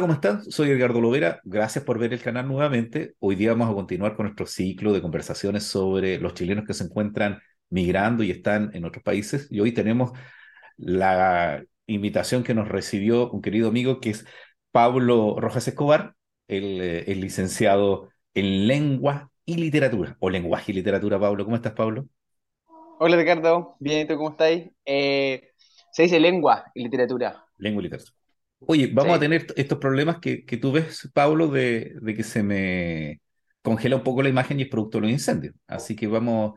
Hola, ¿cómo están? Soy Edgardo Lovera. Gracias por ver el canal nuevamente. Hoy día vamos a continuar con nuestro ciclo de conversaciones sobre los chilenos que se encuentran migrando y están en otros países. Y hoy tenemos la invitación que nos recibió un querido amigo que es Pablo Rojas Escobar, el, eh, el licenciado en lengua y literatura, o lenguaje y literatura, Pablo. ¿Cómo estás, Pablo? Hola Ricardo, bien, ¿y tú cómo estáis? Eh, se dice lengua y literatura. Lengua y literatura. Oye, vamos a tener estos problemas que, que tú ves, Pablo, de, de que se me congela un poco la imagen y es producto de los incendios. Así que vamos,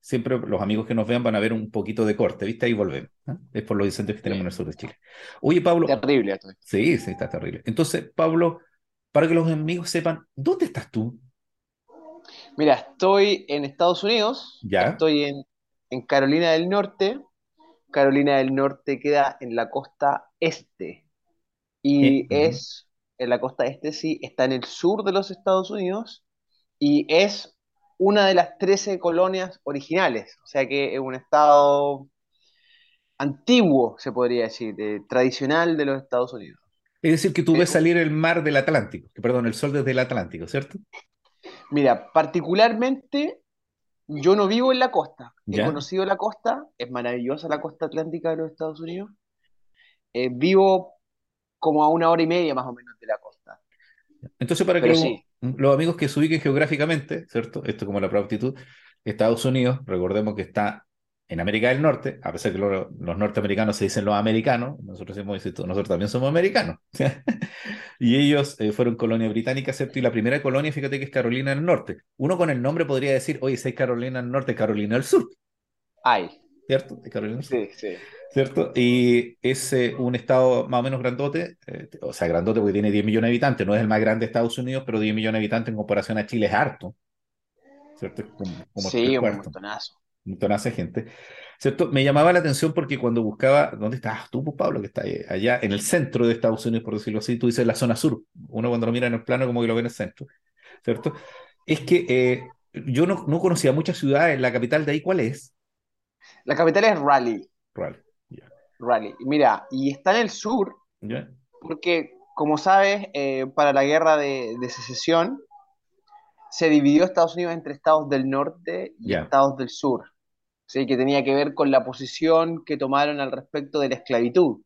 siempre los amigos que nos vean van a ver un poquito de corte, ¿viste? Ahí volvemos. ¿ah? Es por los incendios que tenemos en el sur de Chile. Oye, Pablo, Terrible esto. sí, sí, está terrible. Entonces, Pablo, para que los amigos sepan, ¿dónde estás tú? Mira, estoy en Estados Unidos, ¿Ya? estoy en, en Carolina del Norte. Carolina del Norte queda en la costa este y ujú. es, en la costa este sí, está en el sur de los Estados Unidos y es una de las 13 colonias originales, o sea que es un estado antiguo, se podría decir, eh, tradicional de los Estados Unidos. Es decir, que tú Eh, ves salir el mar del Atlántico, perdón, el sol desde el Atlántico, ¿cierto? Mira, particularmente yo no vivo en la costa. He conocido la costa, es maravillosa la costa atlántica de los Estados Unidos. Eh, vivo como a una hora y media más o menos de la costa. Entonces, para que Pero los, sí, los amigos que se ubiquen geográficamente, ¿cierto? Esto como la aptitud, Estados Unidos, recordemos que está en América del Norte, a pesar que lo- los norteamericanos se dicen los americanos, nosotros, decimos, nosotros también somos americanos. Y ellos eh, fueron colonia británica, ¿cierto? Y la primera colonia, fíjate que es Carolina del Norte. Uno con el nombre podría decir, oye, si Carolina del Norte, Carolina del Sur, hay. ¿Cierto? Es Carolina del Sur. Sí, sí. ¿cierto? Y es eh, un estado más o menos grandote, eh, o sea, grandote porque tiene 10 millones de habitantes, no es el más grande de Estados Unidos, pero 10 millones de habitantes en comparación a Chile es harto, ¿cierto? Como, como Sí, un montonazo. un montonazo de gente, ¿cierto? Me llamaba la atención porque cuando buscaba, ¿dónde estás tú, pues, Pablo? Que está allá en el centro de Estados Unidos, por decirlo así, tú dices la zona sur, uno cuando lo mira en el plano como que lo ve en el centro, ¿cierto? Es que eh, yo no, no conocía muchas ciudades, la capital de ahí, ¿cuál es? La capital es Raleigh. Raleigh, Raleigh. Mira, y está en el sur porque, como sabes, eh, para la guerra de, de secesión se dividió Estados Unidos entre estados del norte y estados del sur. ¿sí? que tenía que ver con la posición que tomaron al respecto de la esclavitud.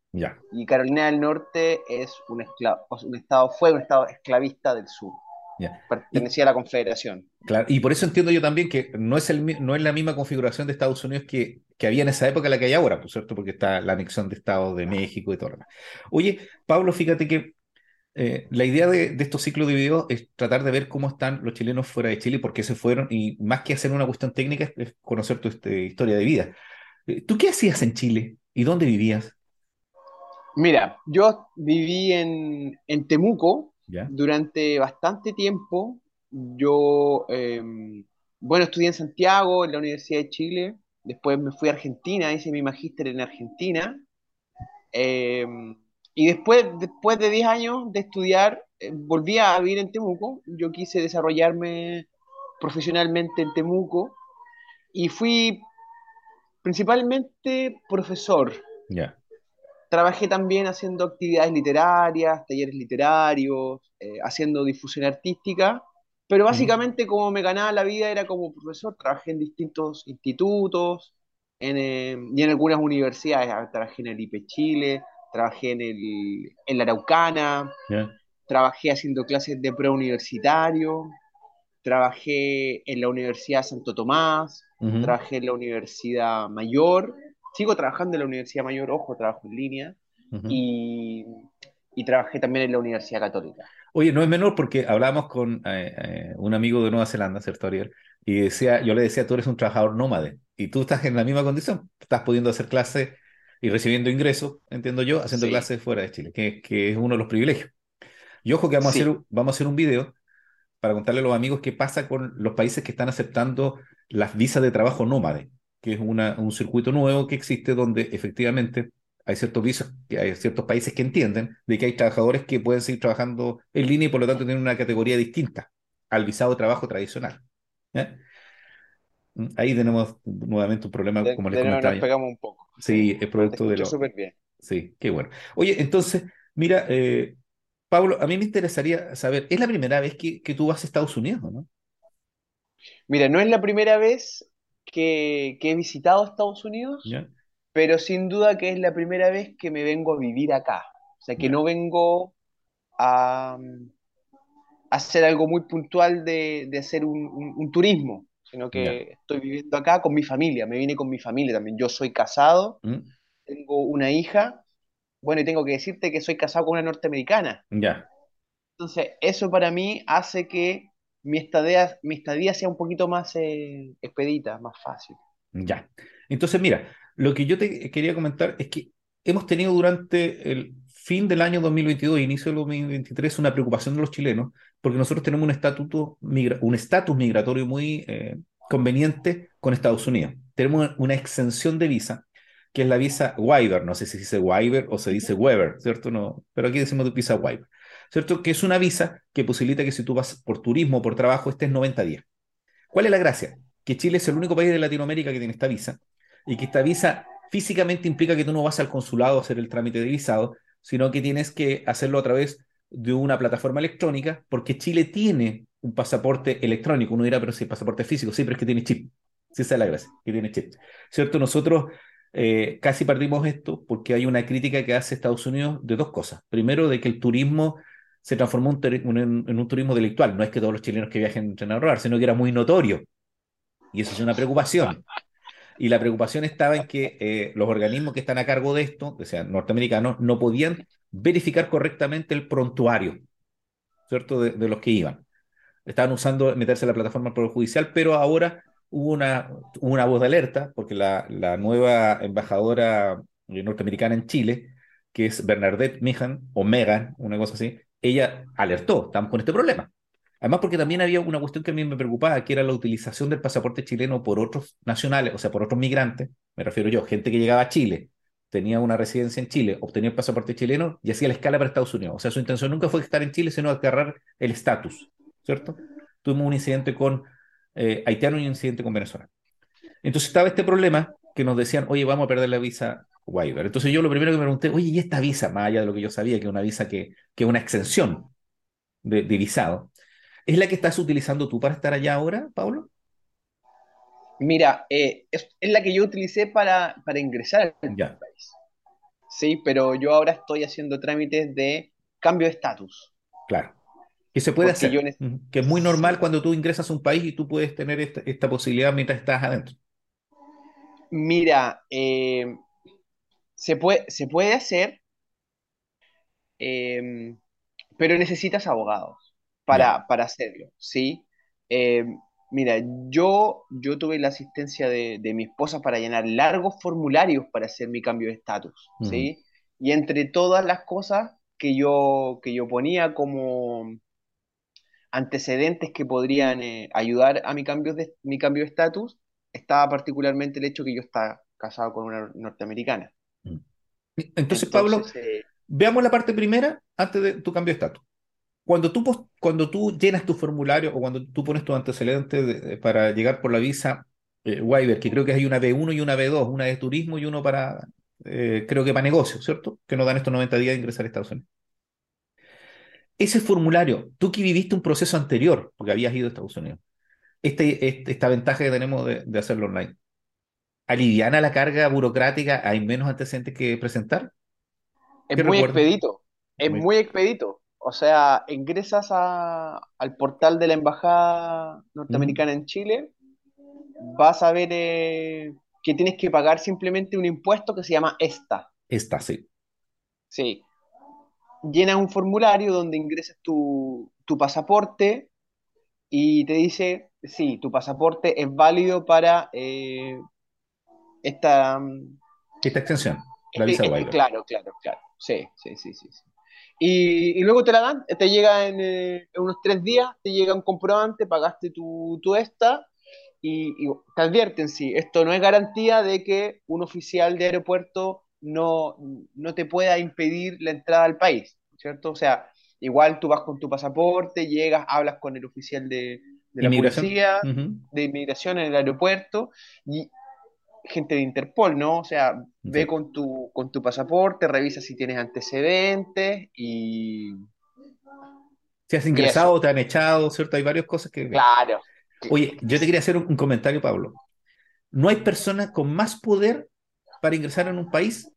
Y Carolina del Norte es un, escla- un estado, fue un estado esclavista del sur. Y, pertenecía a la Confederación. Claro, y por eso entiendo yo también que no es, el, no es la misma configuración de Estados Unidos que, que había en esa época la que hay ahora, por cierto, porque está la anexión de Estados de México y todo lo demás. Oye, Pablo, fíjate que eh, la idea de, de estos ciclos de video es tratar de ver cómo están los chilenos fuera de Chile, por qué se fueron, y más que hacer una cuestión técnica, es, conocer tu este, historia de vida. Eh, ¿Tú qué hacías en Chile y dónde vivías? Mira, yo viví en, en Temuco ¿Ya? durante bastante tiempo. Yo, eh, bueno, estudié en Santiago, en la Universidad de Chile. Después me fui a Argentina, hice mi magíster en Argentina. Eh, y después, después de 10 años de estudiar, eh, volví a vivir en Temuco. Yo quise desarrollarme profesionalmente en Temuco y fui principalmente profesor. Trabajé también haciendo actividades literarias, talleres literarios, eh, haciendo difusión artística, pero básicamente como me ganaba la vida era como profesor. Trabajé en distintos institutos en, eh, y en algunas universidades. Ah, Trabajé en el IPE Chile, trabajé en, el, en la Araucana, trabajé haciendo clases de preuniversitario, trabajé en la Universidad Santo Tomás, trabajé en la Universidad Mayor, sigo trabajando en la Universidad Mayor, ojo, trabajo en línea, y trabajé también en la Universidad Católica. Oye, no es menor porque hablábamos con eh, eh, un amigo de Nueva Zelanda, ¿cierto, Ariel? Y decía, yo le decía, tú eres un trabajador nómade y tú estás en la misma condición. Estás pudiendo hacer clases y recibiendo ingresos, entiendo yo, haciendo Sí, clases fuera de Chile, que, que es uno de los privilegios. Y ojo que vamos a hacer, un- vamos a hacer un video para contarle a los amigos qué pasa con los países que están aceptando las visas de trabajo nómade, que es una, un circuito nuevo que existe donde efectivamente hay ciertos visos, que hay ciertos países que entienden de que hay trabajadores que pueden seguir trabajando en línea y por lo tanto tienen una categoría distinta al visado de trabajo tradicional. Mm, Ahí tenemos nuevamente un problema, de, como les nos comentaba yo. pegamos un poco, sí, es producto de lo... súper bien. Sí, qué bueno. Oye, entonces, mira, eh, Pablo, a mí me interesaría saber, ¿es la primera vez que, que tú vas a Estados Unidos, no? Mira, no es la primera vez que, que he visitado Estados Unidos, ¿Ya? Pero sin duda que es la primera vez que me vengo a vivir acá. O sea, que no vengo a, hacer algo muy puntual de, de hacer un, un- un turismo, sino que estoy viviendo acá con mi familia, me vine con mi familia también. Yo soy casado, ¿Mm? tengo una hija, bueno, y tengo que decirte que soy casado con una norteamericana. Ya, Entonces, eso para mí hace que mi estadía, mi estadía sea un poquito más eh, expedita, más fácil. ya. Entonces, mira, lo que yo te quería comentar es que hemos tenido durante el fin del año 2022 e inicio del 2023 una preocupación de los chilenos, porque nosotros tenemos un estatuto migra- un estatus migratorio muy eh, conveniente con Estados Unidos. Tenemos una exención de visa, que es la visa waiver, no sé si se dice waiver o se dice waiver, ¿cierto? No, pero aquí decimos de visa waiver, ¿cierto? Que es una visa que posibilita que si tú vas por turismo o por trabajo estés 90 días. ¿Cuál es la gracia? Que Chile es el único país de Latinoamérica que tiene esta visa y que esta visa físicamente implica que tú no vas al consulado a hacer el trámite de visado, sino que tienes que hacerlo a través de una plataforma electrónica, porque Chile tiene un pasaporte electrónico. Uno dirá, pero si el pasaporte es físico, sí, pero es que tiene chip. Sí, esa es la gracia, que tiene chip. ¿Cierto? Nosotros eh, casi partimos esto porque hay una crítica que hace Estados Unidos de dos cosas. Primero, de que el turismo se transformó en, un turismo delictual. No es que todos los chilenos que viajen entren a ahorrar, sino que era muy notorio. Y eso es una preocupación. Y la preocupación estaba en que eh, los organismos que están a cargo de esto, que sean norteamericanos, no podían verificar correctamente el prontuario, ¿cierto? De, los que iban. Estaban usando meterse en la plataforma del Judicial, pero ahora hubo una, una voz de alerta, porque la, nueva embajadora eh, norteamericana en Chile, que es Bernadette Meehan, o Megan, una cosa así, ella alertó, estamos con este problema. Además, porque también había una cuestión que a mí me preocupaba, que era la utilización del pasaporte chileno por otros nacionales, o sea, por otros migrantes, me refiero yo, gente que llegaba a Chile, tenía una residencia en Chile, obtenía el pasaporte chileno y hacía la escala para Estados Unidos. O sea, su intención nunca fue estar en Chile, sino agarrar el estatus, ¿cierto? Tuvimos un incidente con eh, haitiano y un incidente con Venezuela. Entonces estaba este problema que nos decían, oye, vamos a perder la visa waiver. Entonces yo lo primero que me pregunté, oye, ¿y esta visa, más allá de lo que yo sabía, que es una visa que, que es una exención de, de visado, ¿es la que estás utilizando tú para estar allá ahora, Pablo? Mira, eh, es, es la que yo utilicé para, para ingresar al Ya, país. Sí, pero yo ahora estoy haciendo trámites de cambio de estatus, claro. Que se puede porque hacer, que es muy normal cuando tú ingresas a un país y tú puedes tener esta, esta posibilidad mientras estás adentro. Mira, eh, se puede, se puede hacer, eh, pero necesitas abogados. Para, para hacerlo, ¿sí? Eh, mira, yo, yo tuve la asistencia de, de mi esposa para llenar largos formularios para hacer mi cambio de estatus. ¿sí? Y entre todas las cosas que yo, que yo ponía como antecedentes que podrían eh, ayudar a mi cambio de, mi cambio de estatus, estaba particularmente el hecho que yo estaba casado con una norteamericana. Ujú. Entonces, Pablo, eh, veamos la parte primera antes de tu cambio de estatus. Cuando tú, cuando tú llenas tu formulario o cuando tú pones tus antecedentes de- para llegar por la visa eh, waiver, que creo que hay una B1 y una B2, una de turismo y uno para, eh, creo que para negocios, ¿cierto? Que nos dan estos 90 días de ingresar a Estados Unidos. Ese formulario, tú que viviste un proceso anterior, porque habías ido a Estados Unidos, este, este- esta ventaja que tenemos de, de hacerlo online, ¿aliviana la carga burocrática? ¿Hay menos antecedentes que presentar? es ¿Qué muy expedito, es Muy- muy expedito. O sea, ingresas a- al portal de la Embajada. Norteamericana en Chile, vas a ver eh, que tienes que pagar simplemente un impuesto que se llama ESTA. Está, sí. Sí, llenas un formulario donde ingresas tu, tu pasaporte y te dice, sí, tu pasaporte es válido para eh, esta... mm, Esta extensión, la eh, visa waiver. claro, claro, claro. Sí, sí, sí, sí. sí. Y, y luego te la dan, te llega en, eh, en unos tres días, te llega un comprobante, pagaste tu, tu esta y, y te advierten, sí, esto no es garantía de que un oficial de aeropuerto no, no te pueda impedir la entrada al país, ¿cierto? O sea, igual tú vas con tu pasaporte, llegas, hablas con el oficial de, de la policía, Ujú. de inmigración en el aeropuerto, y gente de Interpol, ¿no? O sea, ve con tu, con tu pasaporte, revisa si tienes antecedentes y, Si has ingresado te han echado, ¿cierto? Hay varias cosas que... Claro. Oye, yo te quería hacer un, comentario, Pablo. No hay persona con más poder para ingresar en un país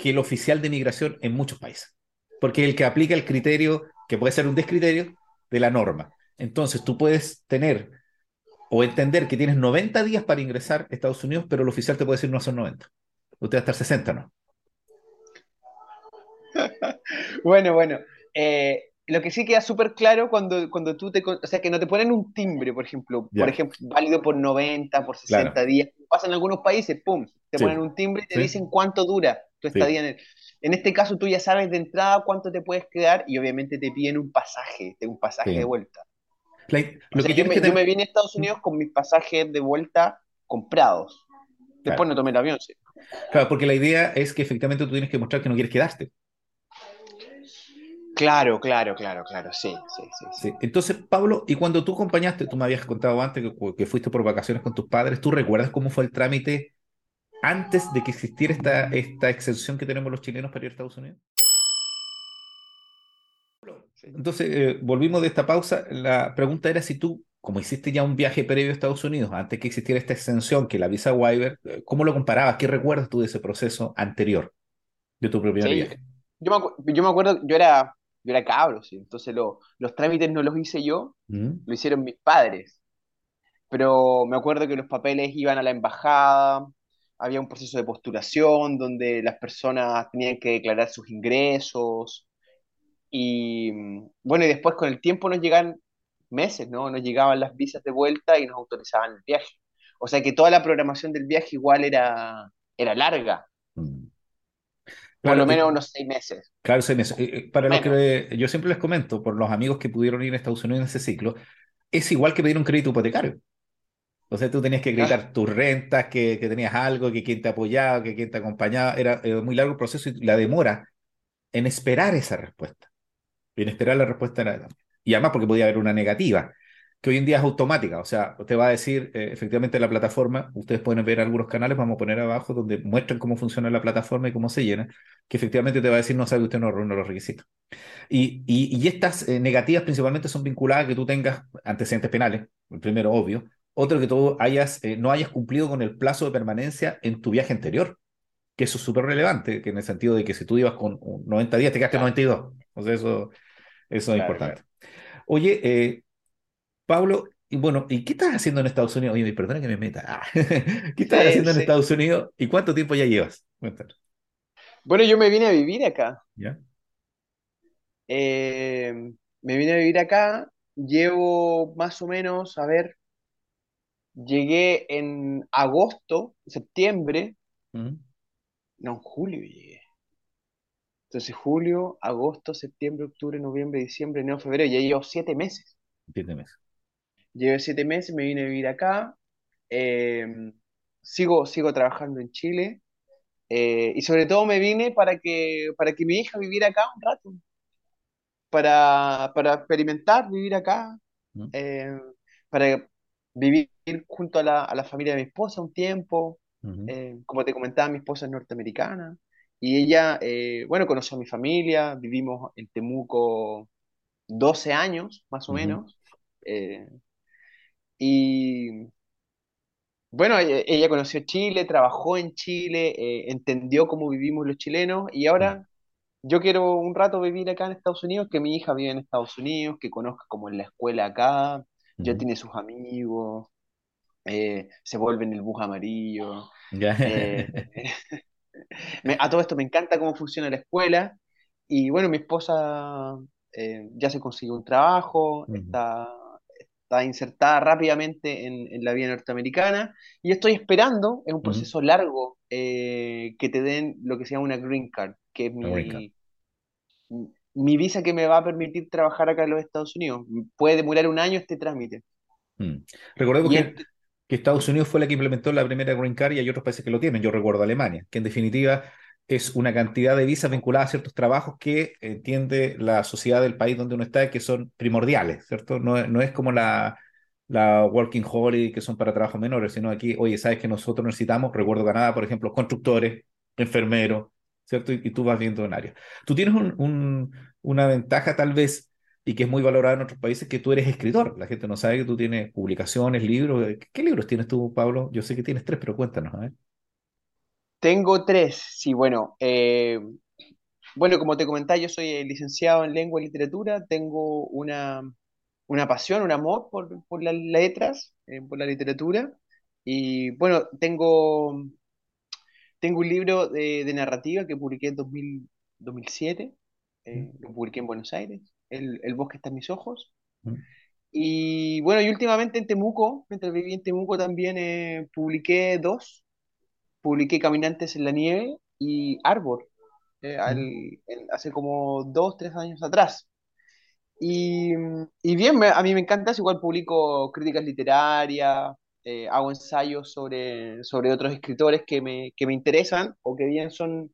que el oficial de migración en muchos países, porque el que aplica el criterio, que puede ser un descriterio, de la norma. Entonces, tú puedes tener o entender que tienes 90 días para ingresar a Estados Unidos, pero el oficial te puede decir no son 90. Usted va a estar 60, ¿no? bueno, bueno. Eh, lo que sí queda súper claro cuando, cuando tú te... O sea, que no te ponen un timbre, por ejemplo. Por ejemplo, válido por 90, por 60 días. Pasa en algunos países, ¡pum! Te ponen un timbre y te dicen cuánto dura tu estadía en el... En este caso tú ya sabes de entrada cuánto te puedes quedar y obviamente te piden un pasaje, un pasaje de vuelta. Lo que yo, me, yo, me, vine a Estados Unidos con mis pasajes de vuelta comprados. Después no tomé el avión, sí. Claro, porque la idea es que efectivamente tú tienes que mostrar que no quieres quedarte. Claro, claro, claro, claro, sí, sí, sí, Entonces, Pablo, y cuando tú acompañaste, tú me habías contado antes que, que, fuiste por vacaciones con tus padres, ¿tú recuerdas cómo fue el trámite antes de que existiera esta, esta exención que tenemos los chilenos para ir a Estados Unidos? Entonces, eh, volvimos de esta pausa. La pregunta era si tú, como hiciste ya un viaje previo a Estados Unidos, antes que existiera esta exención, que la visa waiver, eh, ¿cómo lo comparabas? ¿Qué recuerdas tú de ese proceso anterior, de tu propio viaje? Yo me, yo me, acuerdo, yo era, yo era cabro, ¿sí? entonces los trámites no los hice yo, mm. lo hicieron mis padres. Pero me acuerdo que los papeles iban a la embajada, había un proceso de postulación donde las personas tenían que declarar sus ingresos, y bueno, y después con el tiempo nos llegan meses, ¿no? Nos llegaban las visas de vuelta y nos autorizaban el viaje. O sea que toda la programación del viaje igual era, era larga. Mm. por lo menos unos seis meses. Claro, seis meses. Eh, eh, para lo que yo siempre les comento, por los amigos que pudieron ir a Estados Unidos en ese ciclo, es igual que pedir un crédito hipotecario. O sea, tú tenías que acreditar tus rentas, que, que, tenías algo, que quien te apoyaba, que quien te acompañaba. Era, era muy largo el proceso y la demora en esperar esa respuesta esperar la respuesta era... Y además porque podía haber una negativa, que hoy en día es automática. O sea, usted va a decir, eh, efectivamente, la plataforma, ustedes pueden ver algunos canales, vamos a poner abajo, donde muestran cómo funciona la plataforma y cómo se llena, que efectivamente te va a decir, no sabe usted no reúne los requisitos. Y, y, estas eh, negativas principalmente son vinculadas a que tú tengas antecedentes penales, el primero obvio, otro que tú hayas, eh, no hayas cumplido con el plazo de permanencia en tu viaje anterior, que eso es súper relevante, que en el sentido de que si tú ibas con 90 días, te quedaste 92. O sea, eso, eso es importante. Oye, eh, Pablo, y bueno, ¿y qué estás haciendo en Estados Unidos? Oye, perdona que me meta. Ah, ¿Qué estás haciendo en Estados Unidos y cuánto tiempo ya llevas? Bueno, yo me vine a vivir acá. ¿Ya? Eh, me vine a vivir acá, llevo más o menos, a ver, llegué en agosto, septiembre, no, en julio llegué. Entonces, julio, agosto, septiembre, octubre, noviembre, diciembre, enero, febrero, ya llevo siete meses. Siete meses. Llevo siete meses, me vine a vivir acá. Eh, sigo, sigo trabajando en Chile. Eh, y sobre todo me vine para que, para que mi hija viviera acá un rato. Para, para experimentar, vivir acá. Mm. Eh, para vivir junto a la, a la, familia de mi esposa un tiempo. como te comentaba, mi esposa es norteamericana. Y ella, eh, bueno, conoció a mi familia, vivimos en Temuco 12 años, más o menos. Eh, y bueno, e, ella, conoció Chile, trabajó en Chile, eh, entendió cómo vivimos los chilenos y ahora yo quiero un rato vivir acá en Estados Unidos, que mi hija vive en Estados Unidos, que conozca como en la escuela acá, ya tiene sus amigos, se vuelve en el bus amarillo. a todo esto me encanta cómo funciona la escuela. Y bueno, mi esposa eh, ya se consiguió un trabajo, está, está insertada rápidamente en, la vida norteamericana. Y estoy esperando, es un proceso largo, eh, que te den lo que se llama una green card, que es mi, mi visa que me va a permitir trabajar acá en los Estados Unidos. Puede demorar un año este trámite. Recordemos que que Estados Unidos fue la que implementó la primera Green Card y hay otros países que lo tienen. Yo recuerdo Alemania, que en definitiva es una cantidad de visas vinculadas a ciertos trabajos que entiende la sociedad del país donde uno está que son primordiales, ¿cierto? No, no es como la, la Working Holiday que son para trabajos menores, sino aquí, oye, sabes que nosotros necesitamos, recuerdo Canadá, por ejemplo, constructores, enfermeros, ¿cierto? Y, tú vas viendo un área. Tú tienes un, una ventaja tal vez y que es muy valorado en otros países, que tú eres escritor. La gente no sabe que tú tienes publicaciones, libros. ¿Qué libros tienes tú, Pablo? Yo sé que tienes tres, pero cuéntanos. ¿eh? Tengo tres, sí, bueno. eh, bueno, como te comentaba, yo soy eh, licenciado en lengua y literatura. Tengo una, una pasión, un amor por, por las letras, eh, por la literatura. Y bueno, tengo, tengo un libro de, de narrativa que publiqué en 2000 2007. eh, lo publiqué en Buenos Aires. El, El bosque está en mis ojos. Mm, Y bueno, y últimamente en Temuco, mientras viví en Temuco también eh, publiqué dos. Publiqué Caminantes en la Nieve y Árbol, eh, al- mm, en- hace como dos, tres años atrás. Y, y bien, me- a mí me encanta, igual publico críticas literarias, eh, hago ensayos sobre, sobre otros escritores que me, que me interesan o que bien son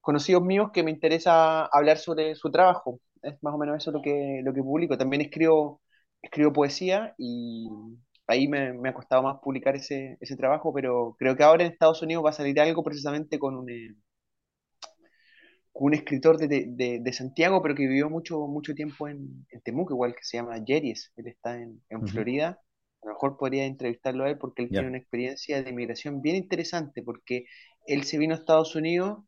conocidos míos que me interesa hablar sobre su trabajo. Es más o menos eso lo que, lo que publico. También escribo, escribo poesía y ahí me, me ha costado más publicar ese, ese trabajo, pero creo que ahora en Estados Unidos va a salir algo precisamente con un, eh, con un escritor de, de- de- Santiago, pero que vivió mucho, mucho tiempo en, en Temuco, igual que se llama Jeries. Él está en, en Florida. A lo mejor podría entrevistarlo a él porque él tiene una experiencia de migración bien interesante, porque él se vino a Estados Unidos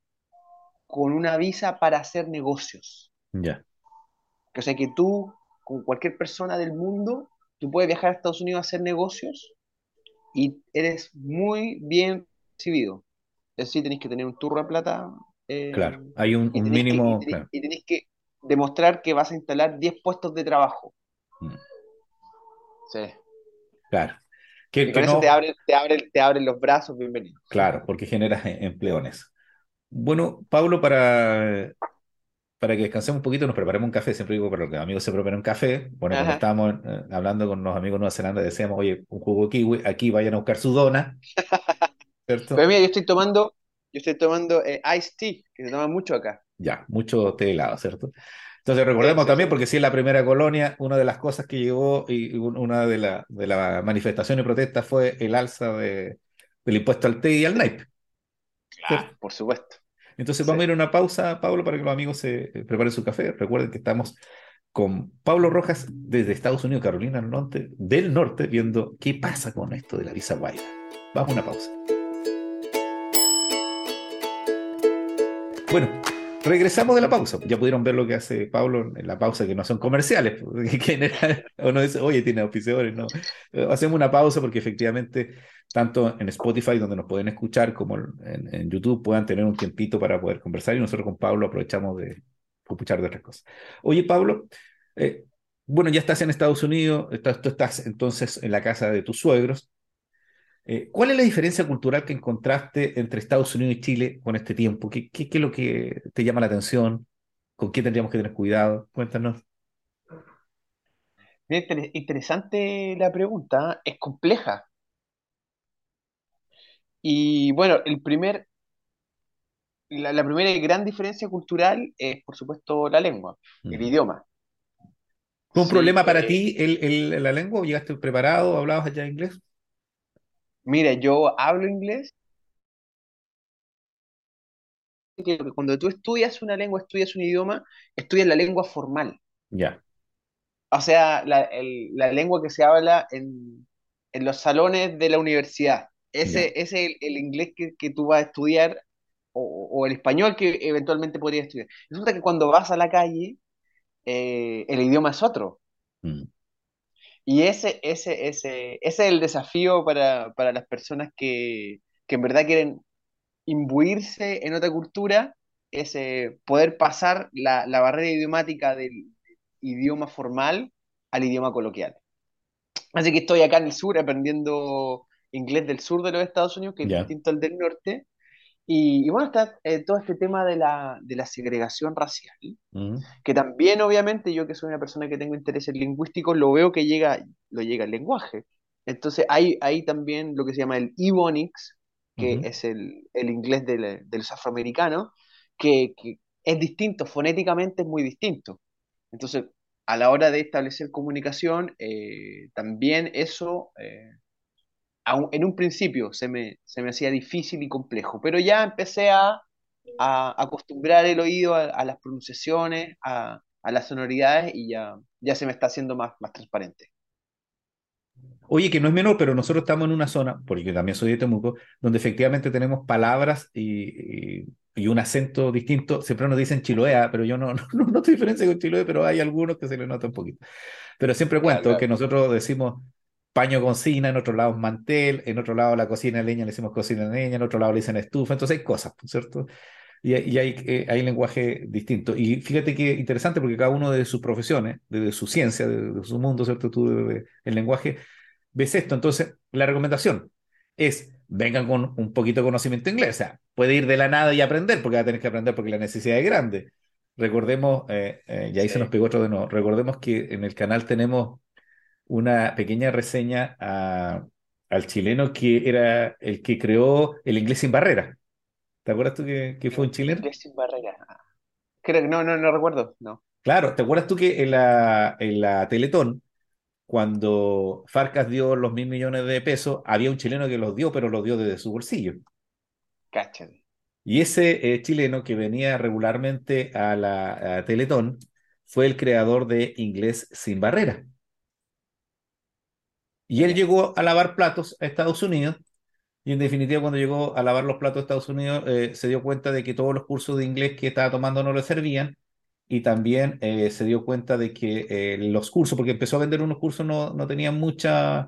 con una visa para hacer negocios. ya, O sea que tú, con cualquier persona del mundo, tú puedes viajar a Estados Unidos a hacer negocios y eres muy bien recibido. Es decir, tenéis que tener un turro de plata eh, claro. Hay un, que, y mínimo, tenéis, claro. y tenéis que demostrar que vas a instalar 10 puestos de trabajo. mm, Sí. Claro. Que, Y que con eso te abren, te abren, te abren los brazos, bienvenido. claro, porque generas e- empleo en eso. Bueno, Pablo, para, para que descansemos un poquito, nos preparemos un café. Siempre digo, para los amigos se preparan un café. Bueno, cuando estábamos eh, hablando con los amigos de Nueva Zelanda, decíamos, oye, un jugo de kiwi, aquí vayan a buscar su dona, Pero ¿cierto? mira, yo estoy tomando, yo estoy tomando eh, iced tea, que se toma mucho acá. Ya, mucho té helado, ¿cierto? Entonces recordemos sí, también, porque si es la primera colonia, una de las cosas que llegó y y un- una de las de la manifestaciones y protestas fue el alza de, del impuesto al té y al naip, Ah, ¿cierto? por supuesto. Entonces Sí. vamos a ir a una pausa, Pablo, para que los amigos se eh, preparen su café. Recuerden que estamos con Pablo Rojas desde Estados Unidos, Carolina del Norte, del Norte, viendo qué pasa con esto de la visa guaira. Vamos a una pausa. Bueno, regresamos de la pausa. Ya pudieron ver lo que hace Pablo en la pausa, que no son comerciales. general uno dice, oye, tiene auspiciadores. No, Eh, hacemos una pausa porque efectivamente, tanto en Spotify, donde nos pueden escuchar, como en, YouTube, puedan tener un tiempito para poder conversar. Y nosotros con Pablo aprovechamos de escuchar de otras cosas. Oye, Pablo, eh, bueno, ya estás en Estados Unidos, tú estás entonces en la casa de tus suegros. Eh, ¿cuál es la diferencia cultural que encontraste entre Estados Unidos y Chile con este tiempo? ¿Qué, qué, qué es lo que te llama la atención? ¿Con qué tendríamos que tener cuidado? Cuéntanos. Inter- interesante la pregunta, es compleja. Y bueno, el primer, la, la primera gran diferencia cultural es, por supuesto, la lengua, el idioma. ¿Fue un Sí, problema para eh, ti el, el- la lengua? ¿O ¿Llegaste preparado? ¿Hablabas allá inglés? Mira, yo hablo inglés, que cuando tú estudias una lengua, estudias un idioma, estudias la lengua formal. Ya, O sea, la, el- la lengua que se habla en, en los salones de la universidad. ya, Ese, ese es el, el inglés que, que tú vas a estudiar o, o el español que eventualmente podrías estudiar. Resulta que cuando vas a la calle, eh, el idioma es otro. Y ese, ese, ese, ese es el desafío para, para las personas que, que en verdad quieren imbuirse en otra cultura, es poder pasar la, la barrera idiomática del idioma formal al idioma coloquial. Así que estoy acá en el sur aprendiendo inglés del sur de los Estados Unidos, que es ya, distinto al del norte. Y, y bueno, está eh, todo este tema de la, de la segregación racial, mm, que también obviamente yo que soy una persona que tengo intereses lingüísticos, lo veo que llega, lo llega el lenguaje. Entonces hay, hay también lo que se llama el Ebonics, que es el, el inglés del- de los afroamericanos, que, que es distinto, fonéticamente es muy distinto. Entonces, a la hora de establecer comunicación, eh, también eso, eh, en un principio se me, se me hacía difícil y complejo, pero ya empecé a, a acostumbrar el oído a, a las pronunciaciones, a, a las sonoridades y ya, ya se me está haciendo más, más transparente. Oye, que no es menor, pero nosotros estamos en una zona, porque yo también soy de Temuco, donde efectivamente tenemos palabras y, y, un acento distinto. Siempre nos dicen chiloea, pero yo no, no, no, no diferencia con chiloea, pero hay algunos que se le nota un poquito. Pero siempre cuento Claro, que nosotros decimos paño cocina, en otro lado es mantel, en otro lado la cocina de leña le decimos cocina de leña, en otro lado le dicen estufa, entonces hay cosas, ¿cierto? Y, y hay, eh, hay lenguaje distinto. Y fíjate que interesante porque cada uno de sus profesiones, de, su ciencia, de, de, su mundo, ¿cierto? Tú, de, de, el lenguaje, ves esto. Entonces, la recomendación es vengan con un poquito de conocimiento inglés. O sea, puede ir de la nada y aprender, porque va a tener que aprender porque la necesidad es grande. Recordemos, eh, eh, y ahí sí. se nos pegó otro de nuevo, recordemos que en el canal tenemos una pequeña reseña a, al chileno que era el que creó el inglés sin barrera. ¿Te acuerdas tú que, que fue un chileno? Inglés sin barrera. Creo que no, no, no recuerdo, no. Claro, ¿te acuerdas tú que en la, en la Teletón, cuando Farcas dio los mil millones de pesos, había un chileno que los dio, pero los dio desde su bolsillo? Cáchate. Y ese eh, chileno que venía regularmente a la a Teletón fue el creador de Inglés sin barrera. Y él llegó a lavar platos a Estados Unidos y en definitiva cuando llegó a lavar los platos a Estados Unidos eh, se dio cuenta de que todos los cursos de inglés que estaba tomando no le servían y también eh, se dio cuenta de que eh, los cursos, porque empezó a vender unos cursos, no, no tenían mucha,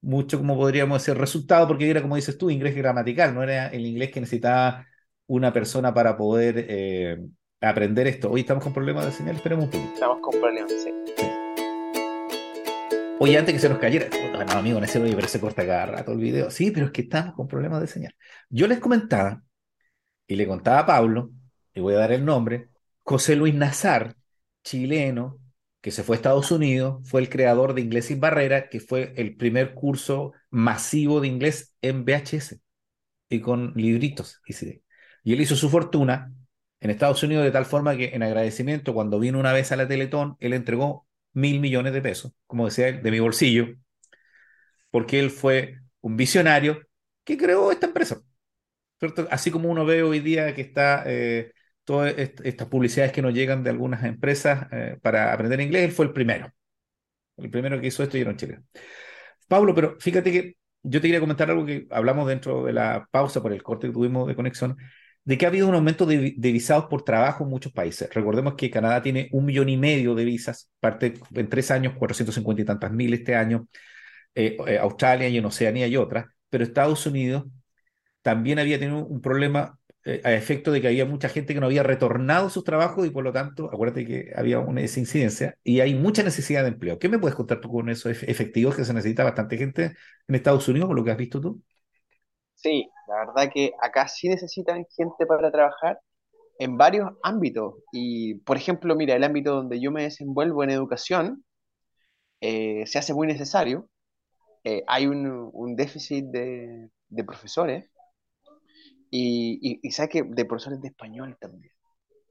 mucho, como podríamos decir, resultado, porque era, como dices tú, inglés gramatical, no era el inglés que necesitaba una persona para poder aprender esto. Hoy estamos con problemas de señal, esperemos un poquito. Estamos con problemas, sí. sí. Oye, antes que se nos cayera, no, amigo, en ese video, pero se corta cada rato el video. Sí, pero es que estamos con problemas de señal. Yo les comentaba, y le contaba a Pablo, y voy a dar el nombre, José Luis Nazar, chileno, que se fue a Estados Unidos, fue el creador de Inglés sin Barrera, que fue el primer curso masivo de inglés en VHS y con libritos. Y él hizo su fortuna en Estados Unidos de tal forma que en agradecimiento, cuando vino una vez a la Teletón, él entregó mil millones de pesos, como decía él, de mi bolsillo, porque él fue un visionario que creó esta empresa. Así como uno ve hoy día que está eh, todas estas publicidades que nos llegan de algunas empresas eh, para aprender inglés, él fue el primero. El primero que hizo esto y era un chileno. Pablo, pero fíjate que yo te quería comentar algo que hablamos dentro de la pausa por el corte que tuvimos de conexión, de que ha habido un aumento de, de, visados por trabajo en muchos países. Recordemos que Canadá tiene un millón y medio de visas, parte en tres años, 450 y tantas mil este año, eh, eh, Australia y en Oceanía y otras, pero Estados Unidos también había tenido un problema eh, a efecto de que había mucha gente que no había retornado sus trabajos y por lo tanto, acuérdate que había una incidencia y hay mucha necesidad de empleo. ¿Qué me puedes contar tú con esos efectivos que se necesita bastante gente en Estados Unidos, por lo que has visto tú? Sí, la verdad que acá sí necesitan gente para trabajar en varios ámbitos. Y, por ejemplo, mira, el ámbito donde yo me desenvuelvo en educación eh, se hace muy necesario. Eh, hay un, un déficit de, de, profesores y, y, y sabes que de profesores de español también.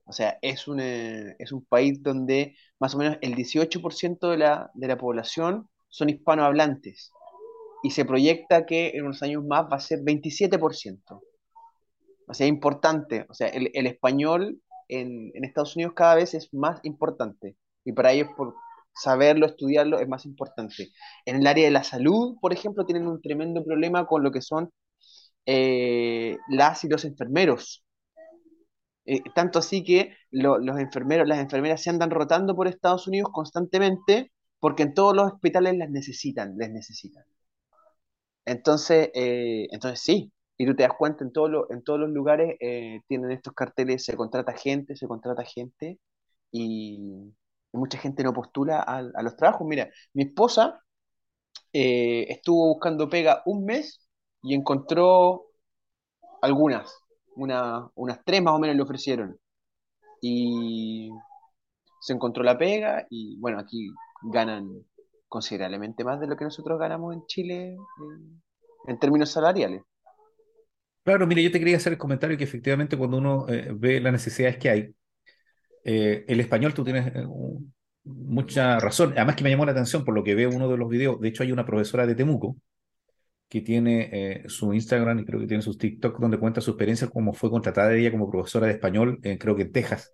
O sea, es un, eh, es un país donde más o menos el 18% de la, de la población son hispanohablantes y se proyecta que en unos años más va a ser 27%. O sea, importante. O sea, el, español en, Estados Unidos cada vez es más importante. Y para ellos, por saberlo, estudiarlo, es más importante. En el área de la salud, por ejemplo, tienen un tremendo problema con lo que son eh, las y los enfermeros. Eh, tanto así que lo, los enfermeros, las enfermeras se andan rotando por Estados Unidos constantemente porque en todos los hospitales las necesitan, les necesitan. Entonces, eh, entonces sí, y tú te das cuenta, en, todo lo, en todos los lugares eh, tienen estos carteles, se contrata gente, se contrata gente, y, mucha gente no postula a, a, los trabajos. Mira, mi esposa eh, estuvo buscando pega un mes y encontró algunas, una, unas tres más o menos le ofrecieron. Y se encontró la pega y bueno, aquí ganan considerablemente más de lo que nosotros ganamos en Chile en, términos salariales. Claro, mire, yo te quería hacer el comentario que efectivamente cuando uno eh, ve las necesidades que hay, eh, el español tú tienes eh, mucha razón. Además que me llamó la atención por lo que veo uno de los videos. De hecho, hay una profesora de Temuco que tiene su Instagram y creo que tiene sus TikTok donde cuenta su experiencia como fue contratada ella como profesora de español, creo que en Texas.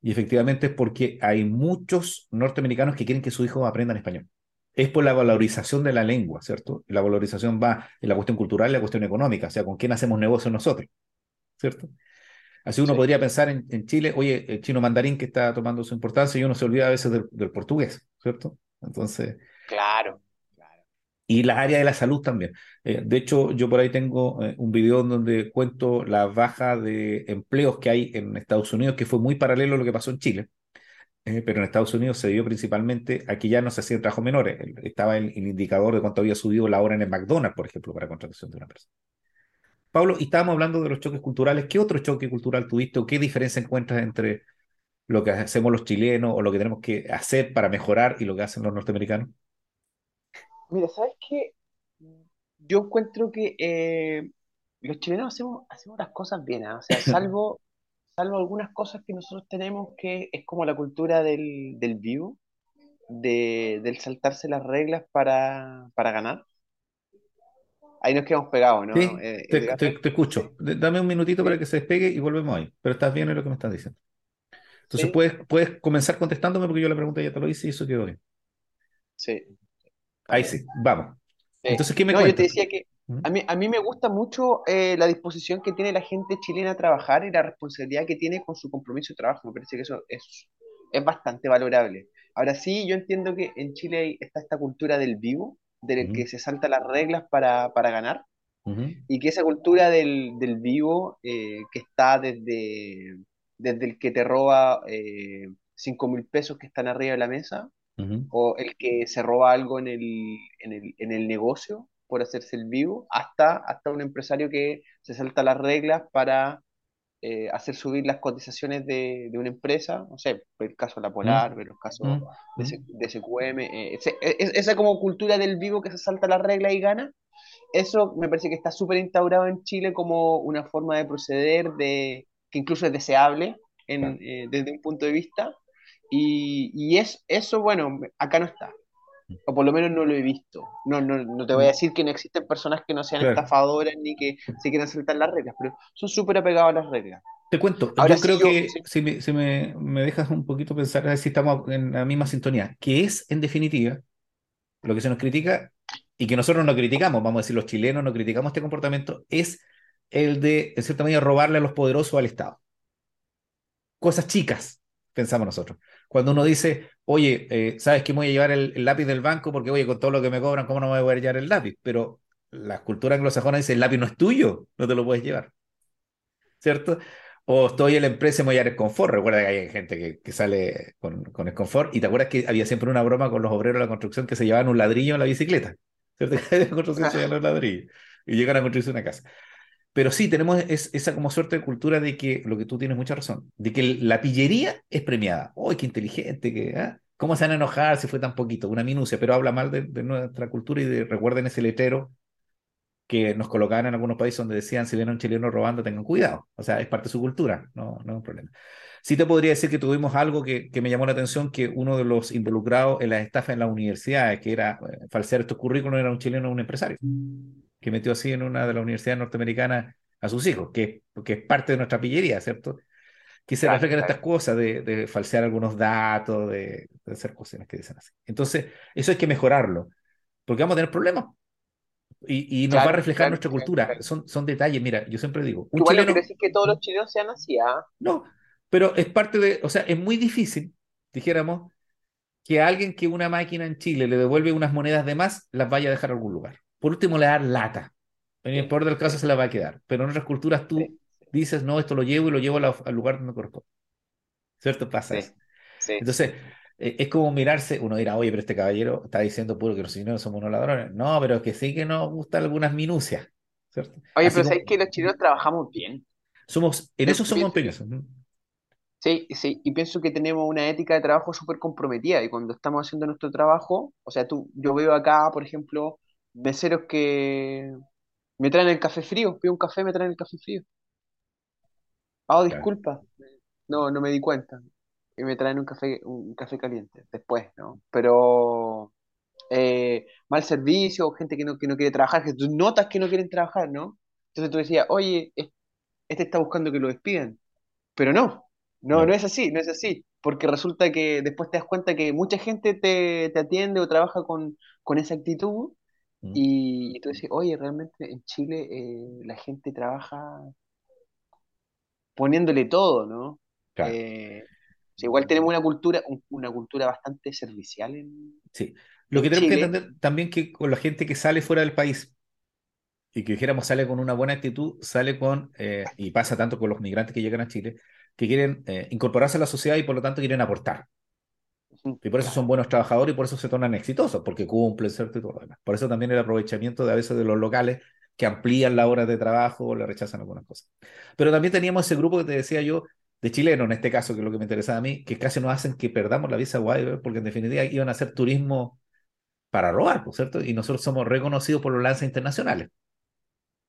Y efectivamente es porque hay muchos norteamericanos que quieren que sus hijos aprendan español. Es por la valorización de la lengua, ¿cierto? La valorización va en la cuestión cultural y la cuestión económica, o sea, con quién hacemos negocio nosotros, ¿cierto? Así uno Sí, podría pensar en, en Chile, oye, el chino mandarín que está tomando su importancia y uno se olvida a veces del, del portugués, ¿cierto? Entonces, claro. Y la área de la salud también. Eh, de hecho, yo por ahí tengo eh, un video donde cuento la baja de empleos que hay en Estados Unidos, que fue muy paralelo a lo que pasó en Chile. Eh, pero en Estados Unidos se dio principalmente, aquí ya no se hacían trabajos menores, estaba el, el indicador de cuánto había subido la hora en el McDonald's, por ejemplo, para contratación de una persona. Pablo, y estábamos hablando de los choques culturales. ¿Qué otro choque cultural tuviste o qué diferencia encuentras entre lo que hacemos los chilenos o lo que tenemos que hacer para mejorar y lo que hacen los norteamericanos? Mira, ¿sabes qué? Yo encuentro que eh, los chilenos hacemos, hacemos las cosas bien, ¿ah? O sea, salvo, salvo algunas cosas que nosotros tenemos que es como la cultura del, del vivo, de, del saltarse las reglas para, para ganar. Ahí nos quedamos pegados, ¿no? Sí, Eh, te, Edgardo? te- te escucho. D- Dame un minutito para que se despegue y volvemos ahí. Pero estás bien en lo que me estás diciendo. Entonces sí, puedes, puedes comenzar contestándome porque yo la pregunta ya te lo hice y eso quedó bien. sí, Ahí sí, vamos. Sí. Entonces, ¿qué me No, yo te decía que ¿Mm? a mí, a mí me gusta mucho eh, la disposición que tiene la gente chilena a trabajar y la responsabilidad que tiene con su compromiso de trabajo. Me parece que eso es, es bastante valorable. Ahora sí, yo entiendo que en Chile está esta cultura del vivo, del Ujú, que se salta las reglas para, para ganar, y que esa cultura del, del vivo, eh, que está desde, desde el que te roba eh, cinco mil pesos que están arriba de la mesa, o el que se roba algo en el, en el, en el negocio por hacerse el vivo, hasta, hasta un empresario que se salta las reglas para eh, hacer subir las cotizaciones de, de una empresa, no sé, el caso de la Polar, ver los casos de, de SQM, eh, ese- es- esa como cultura del vivo que se salta las reglas y gana, eso me parece que está súper instaurado en Chile como una forma de proceder de, que incluso es deseable en, Claro. eh, desde un punto de vista. Y, y es, eso, bueno, acá no está. O por lo menos no lo he visto. No, no, no te voy a decir que no existen personas que no sean Claro. estafadoras ni que se quieran saltar las reglas, pero son súper apegados a las reglas. Te cuento, Ahora yo creo yo, que sí, si me, si me, me dejas un poquito pensar, a ver si estamos en la misma sintonía, que es, en definitiva, lo que se nos critica y que nosotros no criticamos, vamos a decir, los chilenos no criticamos este comportamiento, es el de, en cierta medida, robarle a los poderosos al Estado. Cosas chicas, pensamos nosotros. Cuando uno dice, oye, eh, ¿sabes que me voy a llevar el, el lápiz del banco? Porque, oye, con todo lo que me cobran, ¿cómo no me voy a llevar el lápiz? Pero la cultura anglosajona dice, el lápiz no es tuyo, no te lo puedes llevar. ¿cierto? O estoy en la empresa y me voy a llevar el confort. Recuerda que hay gente que, que sale con, con el confort. Y te acuerdas que había siempre una broma con los obreros de la construcción que se llevaban un ladrillo en la bicicleta. ¿Cierto? Que la construcción se y llegan a construirse una casa. Pero sí, tenemos es- esa como suerte de cultura de que, lo que tú tienes mucha razón, de que la pillería es premiada. ¡Uy, qué inteligente! Que, ¿ah? ¿Cómo se van a enojar si fue tan poquito? Una minucia, pero habla mal de, de nuestra cultura y de, recuerden ese letrero que nos colocaban en algunos países donde decían, si ven a un chileno robando, tengan cuidado. O sea, es parte de su cultura, no, no es un problema. Sí te podría decir que tuvimos algo que, que me llamó la atención, que uno de los involucrados en las estafas en las universidades, que era eh, falsear estos currículos, era un chileno, un empresario, que metió así en una de las universidades norteamericanas a sus hijos, que, que es parte de nuestra pillería, ¿cierto? Que se claro, reflejan estas claro. cosas de, de falsear algunos datos, de, de hacer cuestiones que dicen así. Entonces, eso hay que mejorarlo, porque vamos a tener problemas y, y nos va a reflejar nuestra cultura. Son, son detalles, mira, yo siempre digo, un Igual no chileno, decir que todos los chilenos sean así, ¿ah? no, pero es parte de, o sea, es muy difícil, dijéramos, que a alguien que una máquina en Chile le devuelve unas monedas de más, las vaya a dejar a algún lugar. Por último, le da lata. En el peor del caso se la va a quedar. Pero en otras culturas tú dices, no, esto lo llevo y lo llevo la- al lugar donde corresponde. ¿Cierto? Pasa eso. Entonces, eh, es como mirarse, uno dirá, oye, pero este caballero está diciendo puro que los chilenos somos unos ladrones. No, pero que sí que nos gustan algunas minucias, ¿cierto? Oye, Así pero como ¿sabéis que los chilenos trabajamos bien? somos, en eso somos pienso empeñosos. sí, sí, y pienso que tenemos una ética de trabajo súper comprometida y cuando estamos haciendo nuestro trabajo, o sea, tú, yo veo acá, por ejemplo, meseros que me traen el café frío, pido un café, me traen el café frío. Ah, oh, Claro. disculpa, no, no me di cuenta. Y me traen un café, un café caliente después, ¿no? Pero eh, mal servicio, gente que no, que no quiere trabajar, que tú notas que no quieren trabajar, ¿no? Entonces tú decías, oye, es- este está buscando que lo despidan, pero no. No, no es así, no es así, porque resulta que después te das cuenta que mucha gente te, te atiende o trabaja con, con esa actitud y, y tú dices, oye, realmente en Chile eh, la gente trabaja poniéndole todo, ¿no? Claro, Eh, o sea, igual tenemos una cultura, un- una cultura bastante servicial en, sí. Lo que en tenemos que entender también que con la gente que sale fuera del país y que dijéramos sale con una buena actitud, sale con, eh, y pasa tanto con los migrantes que llegan a Chile, que quieren eh, incorporarse a la sociedad y por lo tanto quieren aportar. Y por eso son buenos trabajadores y por eso se tornan exitosos, porque cumplen, ¿cierto? Y todo lo demás. Por eso también el aprovechamiento de a veces de los locales que amplían las horas de trabajo o le rechazan algunas cosas. Pero también teníamos ese grupo que te decía yo, de chilenos en este caso, que es lo que me interesaba a mí, que casi nos hacen que perdamos la visa guay, porque en definitiva iban a hacer turismo para robar, ¿no es cierto? Y nosotros somos reconocidos por los lanzas internacionales.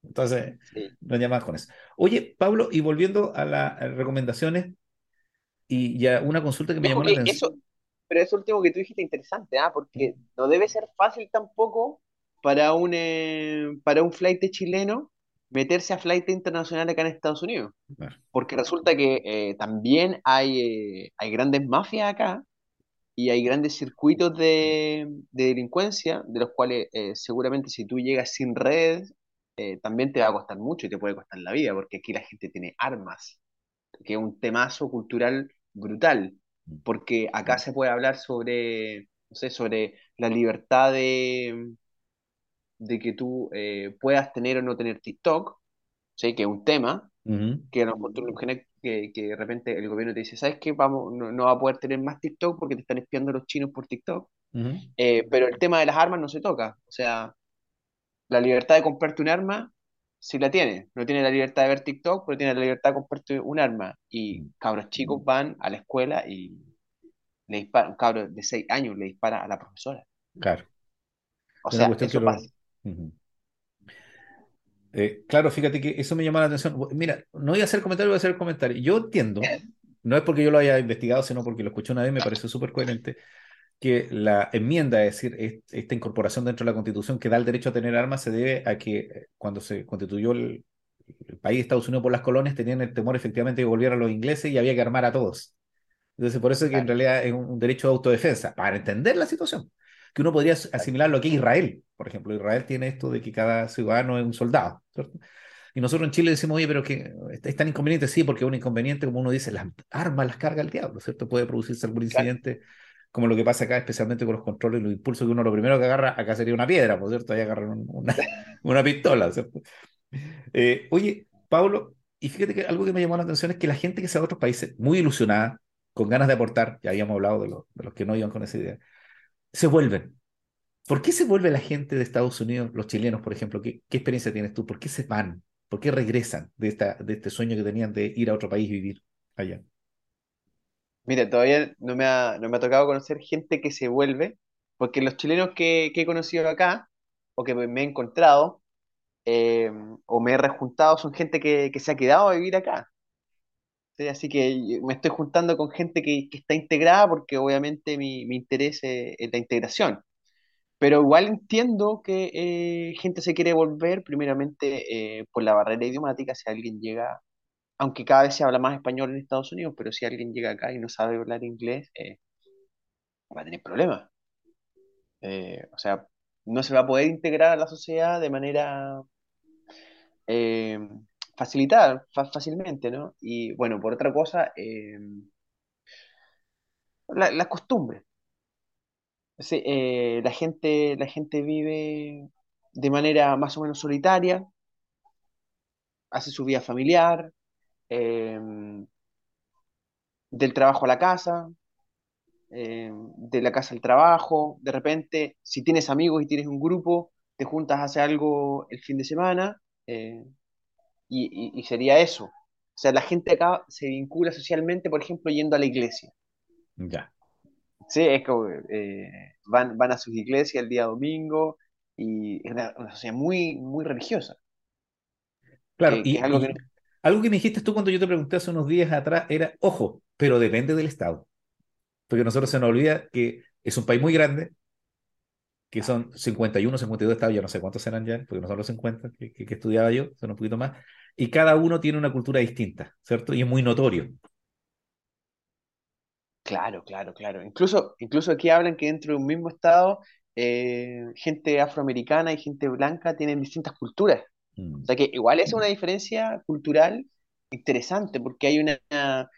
Entonces, sí. nos llaman con eso. Oye, Pablo, y volviendo a las recomendaciones, y ya una consulta que me llamó la atención. eso, pero eso último que tú dijiste es interesante, ¿ah? Porque no debe ser fácil tampoco para un, eh, para un flight chileno meterse a flight internacional acá en Estados Unidos. Porque resulta que eh, también hay, eh, hay grandes mafias acá y hay grandes circuitos de, de delincuencia, de los cuales eh, seguramente si tú llegas sin redes, también te va a costar mucho y te puede costar la vida, porque aquí la gente tiene armas que es un temazo cultural brutal, porque acá se puede hablar sobre, no sé, sobre la libertad de, de que tú eh, puedas tener o no tener TikTok, ¿sí? que es un tema, que mejor tú lo imaginas que, que de repente el gobierno te dice, ¿sabes qué? Vamos, no, no va a poder tener más TikTok porque te están espiando los chinos por TikTok. Eh, pero el tema de las armas no se toca. O sea, la libertad de comprarte un arma, sí la tiene. No tiene la libertad de ver TikTok, pero tiene la libertad de comprarte un arma. Y ujú. cabros chicos van a la escuela y le disparan, un cabro de 6 años le dispara a la profesora. Claro. O sea, eso lo... pasa. Eh, claro, fíjate que eso me llamó la atención. Mira, no voy a hacer comentario, voy a hacer comentario. Yo entiendo, no es porque yo lo haya investigado, sino porque lo escuché una vez y me pareció súper coherente, que la enmienda, es decir, es- esta incorporación dentro de la Constitución que da el derecho a tener armas, se debe a que eh, cuando se constituyó el, el país Estados Unidos por las colonias, tenían el temor efectivamente de que volvieran los ingleses y había que armar a todos. Entonces, por eso es que en realidad es un, derecho de autodefensa, para entender la situación. Que uno podría asimilar lo que es Israel. Por ejemplo, Israel tiene esto de que cada ciudadano es un soldado, ¿cierto? Y nosotros en Chile decimos, oye, pero que es tan inconveniente, sí, porque es un inconveniente, como uno dice, las armas las carga el diablo, ¿cierto? Puede producirse algún claro. Como lo que pasa acá, especialmente con los controles y los impulsos, que uno lo primero que agarra acá sería una piedra, ¿por cierto? Ahí agarran un- una, una pistola, ¿cierto? Eh, oye, Pablo, y fíjate que algo que me llamó la atención es que la gente que se va a otros países, muy ilusionada, con ganas de aportar, ya habíamos hablado de, los de los que no iban con esa idea, se vuelven. ¿Por qué se vuelve la gente de Estados Unidos, los chilenos, por ejemplo? ¿Qué, qué experiencia tienes tú? ¿Por qué se van? ¿Por qué regresan de, esta, de este sueño que tenían de ir a otro país y vivir allá? Mira, todavía no me ha, no me ha tocado conocer gente que se vuelve, porque los chilenos que, que he conocido acá, o que me, he encontrado, eh, o me he rejuntado, son gente que, que se ha quedado a vivir acá. ¿sí? Así que me estoy juntando con gente que, que está integrada porque obviamente mi, mi interés es, es la integración. Pero igual entiendo que eh, gente se quiere volver, primeramente eh, por la barrera idiomática, si alguien llega, aunque cada vez se habla más español en Estados Unidos, pero si alguien llega acá y no sabe hablar inglés, eh, va a tener problemas. Eh, o sea, no se va a poder integrar a la sociedad de manera eh, facilitada, fa- fácilmente, ¿no? Y bueno, por otra cosa, eh, la, la costumbre. Sí, la gente, la gente vive de manera más o menos solitaria, hace su vida familiar, eh, del trabajo a la casa, eh, de la casa al trabajo. De repente, si tienes amigos y tienes un grupo, te juntas a hacer algo el fin de semana eh, y, y- y sería eso. O sea, la gente acá se vincula socialmente, por ejemplo, yendo a la iglesia. Ya. Sí, es como eh, van, van a sus iglesias el día domingo y es una, una sociedad muy, muy religiosa. Claro, que, que es y, algo que y no... algo que me dijiste tú cuando yo te pregunté hace unos días atrás era, ojo, pero depende del Estado. Porque a nosotros se nos olvida que es un país muy grande, que son 51, 52 estados, ya no sé cuántos serán ya, porque no son los 50 que, estudiaba yo, son un poquito más, y cada uno tiene una cultura distinta, ¿cierto? Y es muy notorio. Claro, claro, claro. Incluso, incluso aquí hablan que dentro de un mismo estado, eh, gente afroamericana y gente blanca tienen distintas culturas. O Mm, sea que igual es una diferencia cultural interesante, porque hay una,